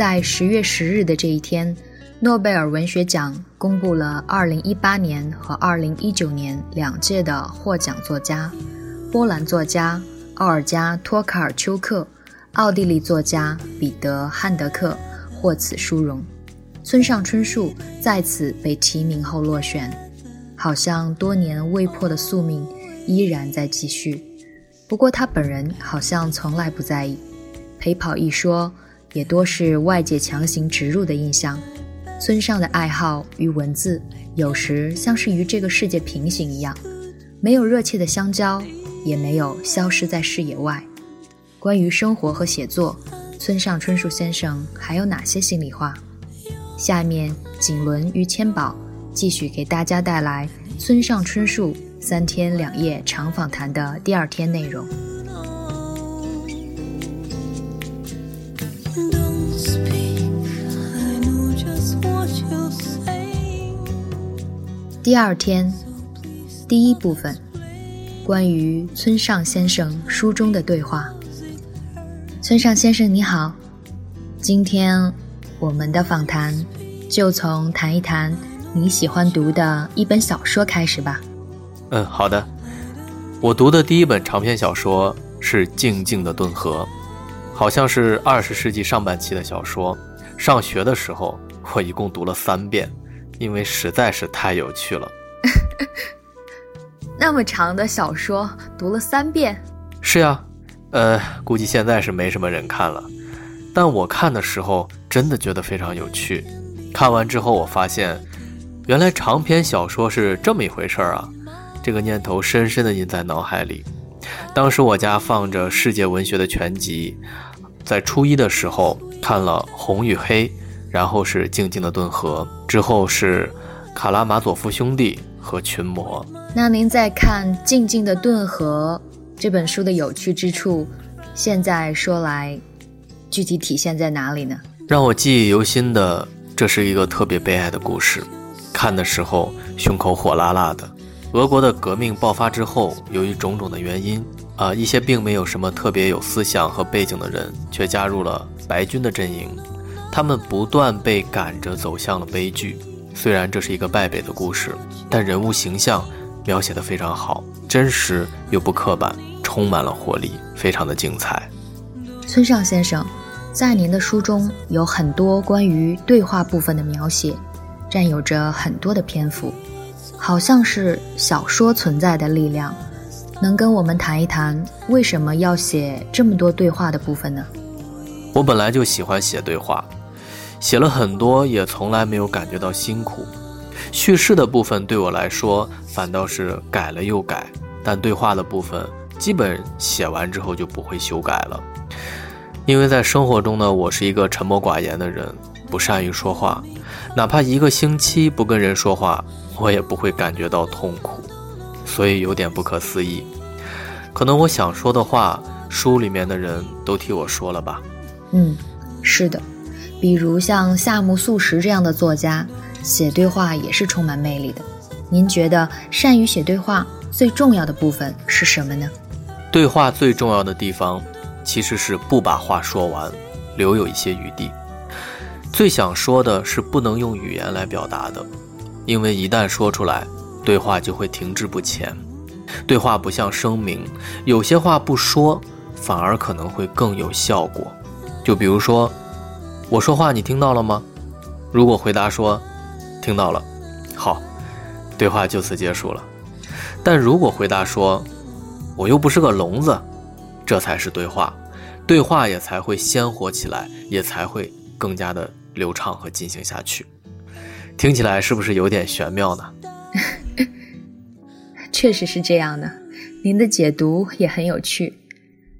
在十月十日的这一天，诺贝尔文学奖公布了二零一八年和二零一九年两届的获奖作家：波兰作家奥尔加·托卡尔丘克、奥地利作家彼得·汉德克获此殊荣。村上春树再次被提名后落选，好像多年未破的宿命依然在继续。不过他本人好像从来不在意，陪跑一说。也多是外界强行植入的印象。村上的爱好与文字，有时像是与这个世界平行一样，没有热切的相交，也没有消失在视野外。关于生活和写作，村上春树先生还有哪些心里话？下面，锦纶与千宝继续给大家带来村上春树三天两夜长访谈的第二天内容。第二天，第一部分，关于村上先生书中的对话。村上先生你好，今天我们的访谈就从谈一谈你喜欢读的一本小说开始吧。嗯，好的。我读的第一本长篇小说是《静静的顿河》，好像是二十世纪上半期的小说。上学的时候，我一共读了三遍。因为实在是太有趣了，那么长的小说读了三遍，是呀，呃，估计现在是没什么人看了，但我看的时候真的觉得非常有趣。看完之后，我发现原来长篇小说是这么一回事儿啊，这个念头深深的印在脑海里。当时我家放着世界文学的全集，在初一的时候看了《红与黑》。然后是静静的顿河，之后是卡拉马佐夫兄弟和群魔。那您在看《静静的顿河》这本书的有趣之处，现在说来，具体体现在哪里呢？让我记忆犹新的，这是一个特别悲哀的故事。看的时候胸口火辣辣的。俄国的革命爆发之后，由于种种的原因，啊，一些并没有什么特别有思想和背景的人，却加入了白军的阵营。他们不断被赶着走向了悲剧。虽然这是一个败北的故事，但人物形象描写的非常好，真实又不刻板，充满了活力，非常的精彩。村上先生，在您的书中有很多关于对话部分的描写，占有着很多的篇幅，好像是小说存在的力量。能跟我们谈一谈为什么要写这么多对话的部分呢？我本来就喜欢写对话。写了很多，也从来没有感觉到辛苦。叙事的部分对我来说反倒是改了又改，但对话的部分基本写完之后就不会修改了。因为在生活中呢，我是一个沉默寡言的人，不善于说话，哪怕一个星期不跟人说话，我也不会感觉到痛苦，所以有点不可思议。可能我想说的话，书里面的人都替我说了吧？嗯，是的。比如像夏目漱石这样的作家，写对话也是充满魅力的。您觉得善于写对话最重要的部分是什么呢？对话最重要的地方，其实是不把话说完，留有一些余地。最想说的是不能用语言来表达的，因为一旦说出来，对话就会停滞不前。对话不像声明，有些话不说，反而可能会更有效果。就比如说。我说话你听到了吗？如果回答说听到了，好，对话就此结束了。但如果回答说我又不是个聋子，这才是对话，对话也才会鲜活起来，也才会更加的流畅和进行下去。听起来是不是有点玄妙呢？确实是这样的，您的解读也很有趣。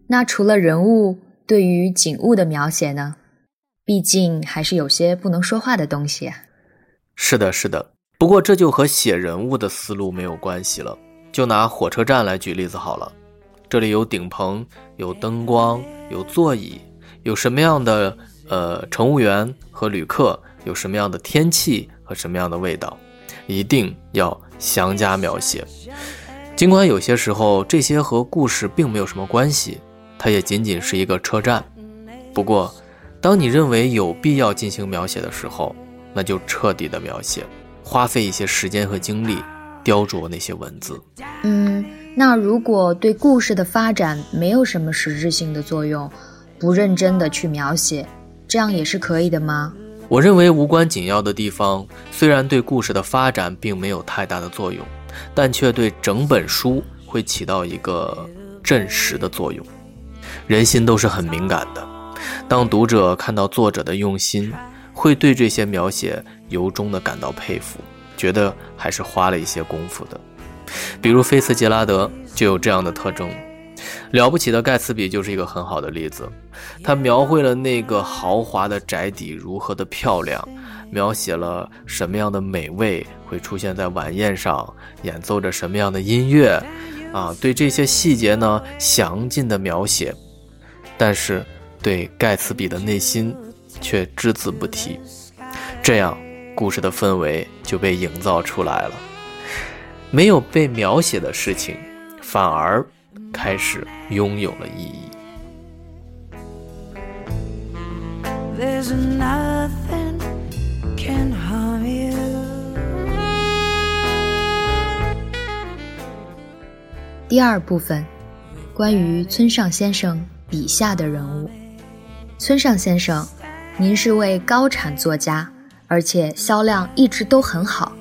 那除了人物。对于景物的描写呢？毕竟还是有些不能说话的东西啊。是的，是的。不过这就和写人物的思路没有关系了。就拿火车站来举例子好了，这里有顶棚，有灯光，有座椅，有什么样的呃乘务员和旅客，有什么样的天气和什么样的味道，一定要详加描写。尽管有些时候这些和故事并没有什么关系，它也仅仅是一个车站。不过，当你认为有必要进行描写的时候，那就彻底的描写，花费一些时间和精力。雕琢那些文字，嗯，那如果对故事的发展没有什么实质性的作用，不认真的去描写，这样也是可以的吗？我认为无关紧要的地方，虽然对故事的发展并没有太大的作用，但却对整本书会起到一个震实的作用。人心都是很敏感的，当读者看到作者的用心，会对这些描写由衷的感到佩服。觉得还是花了一些功夫的，比如菲茨杰拉德就有这样的特征，《了不起的盖茨比》就是一个很好的例子。他描绘了那个豪华的宅邸如何的漂亮，描写了什么样的美味会出现在晚宴上，演奏着什么样的音乐，啊，对这些细节呢详尽的描写，但是对盖茨比的内心却只字不提，这样。故事的氛围就被营造出来了，没有被描写的事情，反而开始拥有了意义。第二部分，关于村上先生笔下的人物。村上先生，您是位高产作家。而且销量一直都很好，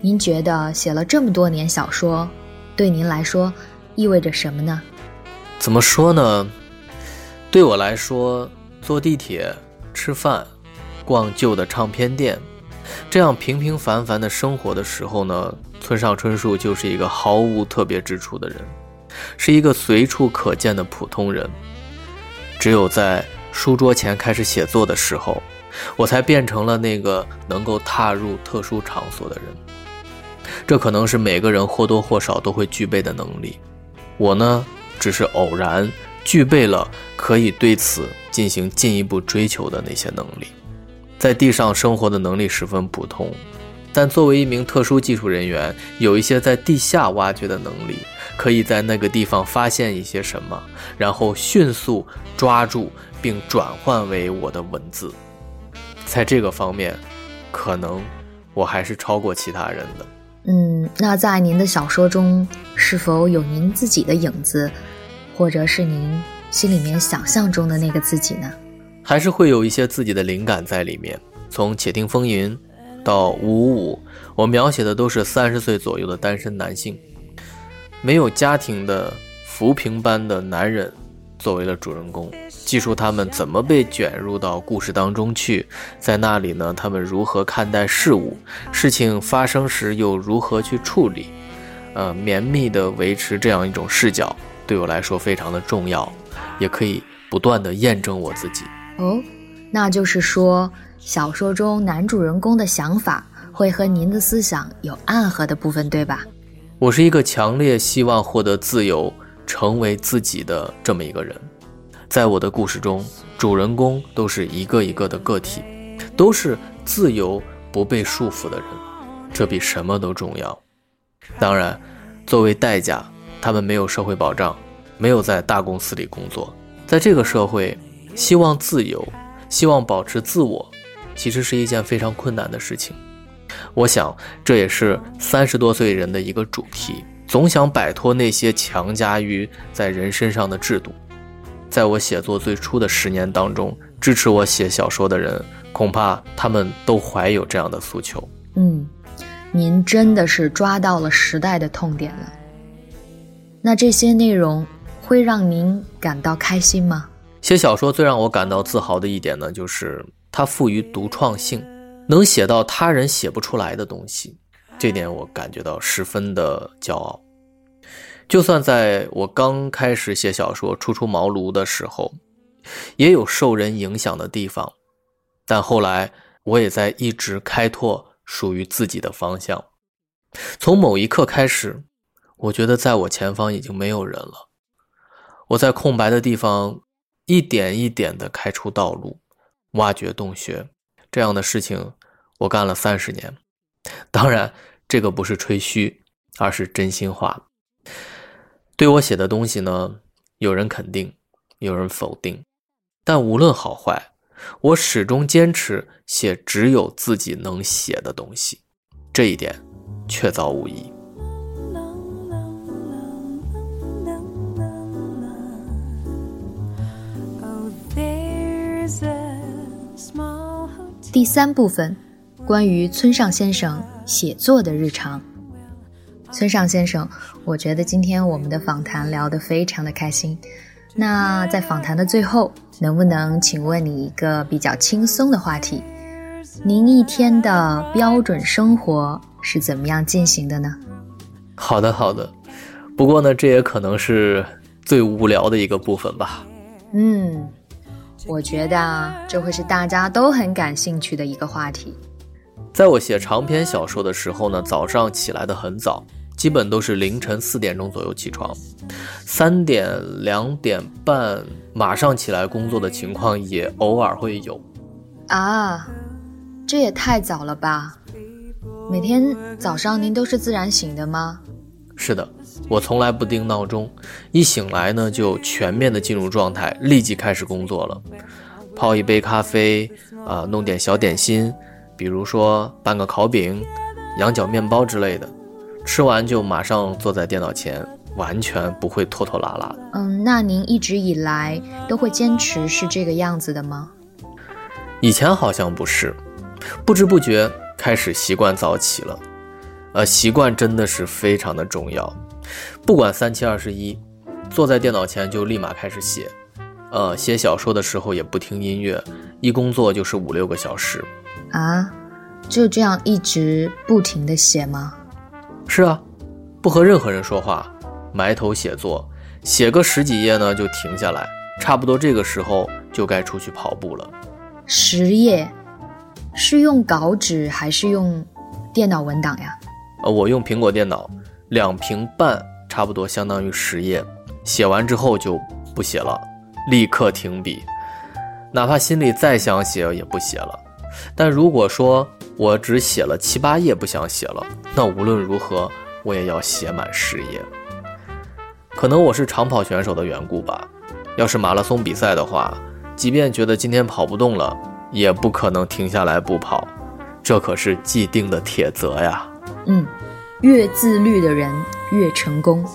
您觉得写了这么多年小说，对您来说意味着什么呢？怎么说呢？对我来说，坐地铁、吃饭、逛旧的唱片店，这样平平凡凡的生活的时候呢，村上春树就是一个毫无特别之处的人，是一个随处可见的普通人。只有在书桌前开始写作的时候。我才变成了那个能够踏入特殊场所的人，这可能是每个人或多或少都会具备的能力。我呢，只是偶然具备了可以对此进行进一步追求的那些能力。在地上生活的能力十分普通，但作为一名特殊技术人员，有一些在地下挖掘的能力，可以在那个地方发现一些什么，然后迅速抓住并转换为我的文字。在这个方面，可能我还是超过其他人的。嗯，那在您的小说中，是否有您自己的影子，或者是您心里面想象中的那个自己呢？还是会有一些自己的灵感在里面。从《且听风吟》到《五五五》，我描写的都是三十岁左右的单身男性，没有家庭的浮萍般的男人。作为了主人公，记述他们怎么被卷入到故事当中去，在那里呢？他们如何看待事物？事情发生时又如何去处理？呃，绵密的维持这样一种视角，对我来说非常的重要，也可以不断的验证我自己。哦，那就是说，小说中男主人公的想法会和您的思想有暗合的部分，对吧？我是一个强烈希望获得自由。成为自己的这么一个人，在我的故事中，主人公都是一个一个的个体，都是自由不被束缚的人，这比什么都重要。当然，作为代价，他们没有社会保障，没有在大公司里工作，在这个社会，希望自由，希望保持自我，其实是一件非常困难的事情。我想，这也是三十多岁人的一个主题。总想摆脱那些强加于在人身上的制度。在我写作最初的十年当中，支持我写小说的人，恐怕他们都怀有这样的诉求。嗯，您真的是抓到了时代的痛点了。那这些内容会让您感到开心吗？写小说最让我感到自豪的一点呢，就是它富于独创性，能写到他人写不出来的东西。这点我感觉到十分的骄傲。就算在我刚开始写小说、初出茅庐的时候，也有受人影响的地方，但后来我也在一直开拓属于自己的方向。从某一刻开始，我觉得在我前方已经没有人了。我在空白的地方一点一点地开出道路，挖掘洞穴。这样的事情我干了三十年。当然，这个不是吹嘘，而是真心话。对我写的东西呢，有人肯定，有人否定，但无论好坏，我始终坚持写只有自己能写的东西。这一点确凿无疑。第三部分，关于村上先生写作的日常。村上先生，我觉得今天我们的访谈聊得非常的开心。那在访谈的最后，能不能请问你一个比较轻松的话题？您一天的标准生活是怎么样进行的呢？好的，好的。不过呢，这也可能是最无聊的一个部分吧。嗯。我觉得这会是大家都很感兴趣的一个话题。在我写长篇小说的时候呢，早上起来的很早，基本都是凌晨四点钟左右起床，三点、两点半马上起来工作的情况也偶尔会有。啊，这也太早了吧！每天早上您都是自然醒的吗？是的。我从来不定闹钟，一醒来呢就全面的进入状态，立即开始工作了。泡一杯咖啡，啊，弄点小点心，比如说拌个烤饼、羊角面包之类的，吃完就马上坐在电脑前，完全不会拖拖拉拉。嗯，那您一直以来都会坚持是这个样子的吗？以前好像不是，不知不觉开始习惯早起了。呃，习惯真的是非常的重要。不管三七二十一，坐在电脑前就立马开始写。呃，写小说的时候也不听音乐，一工作就是五六个小时。啊，就这样一直不停的写吗？是啊，不和任何人说话，埋头写作，写个十几页呢就停下来，差不多这个时候就该出去跑步了。十页，是用稿纸还是用电脑文档呀？呃，我用苹果电脑。两屏半差不多相当于十页，写完之后就不写了，立刻停笔，哪怕心里再想写也不写了。但如果说我只写了七八页不想写了，那无论如何我也要写满十页。可能我是长跑选手的缘故吧，要是马拉松比赛的话，即便觉得今天跑不动了，也不可能停下来不跑，这可是既定的铁则呀。嗯。越自律的人越成功。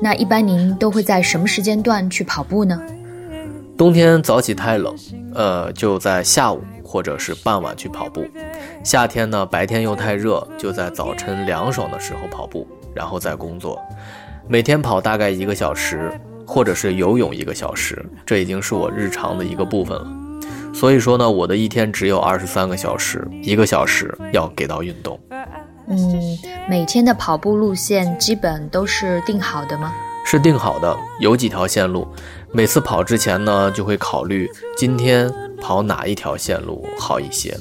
那一般您都会在什么时间段去跑步呢？冬天早起太冷，呃，就在下午或者是傍晚去跑步。夏天呢，白天又太热，就在早晨凉爽的时候跑步，然后再工作。每天跑大概一个小时，或者是游泳一个小时，这已经是我日常的一个部分了。所以说呢，我的一天只有二十三个小时，一个小时要给到运动。嗯，每天的跑步路线基本都是定好的吗？是定好的，有几条线路。每次跑之前呢，就会考虑今天跑哪一条线路好一些。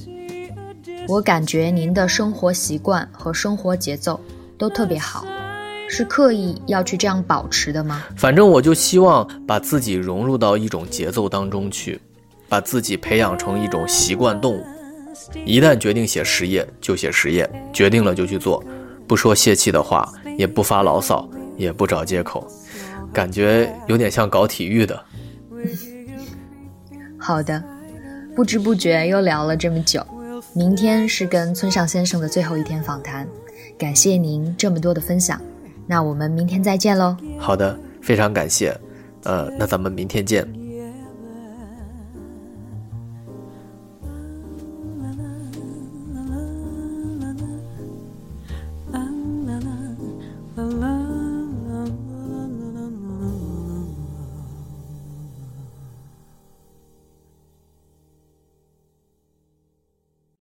我感觉您的生活习惯和生活节奏都特别好，是刻意要去这样保持的吗？反正我就希望把自己融入到一种节奏当中去，把自己培养成一种习惯动物。一旦决定写实业，就写实业；决定了就去做，不说泄气的话，也不发牢骚，也不找借口，感觉有点像搞体育的。好的，不知不觉又聊了这么久。明天是跟村上先生的最后一天访谈，感谢您这么多的分享。那我们明天再见喽。好的，非常感谢。呃，那咱们明天见。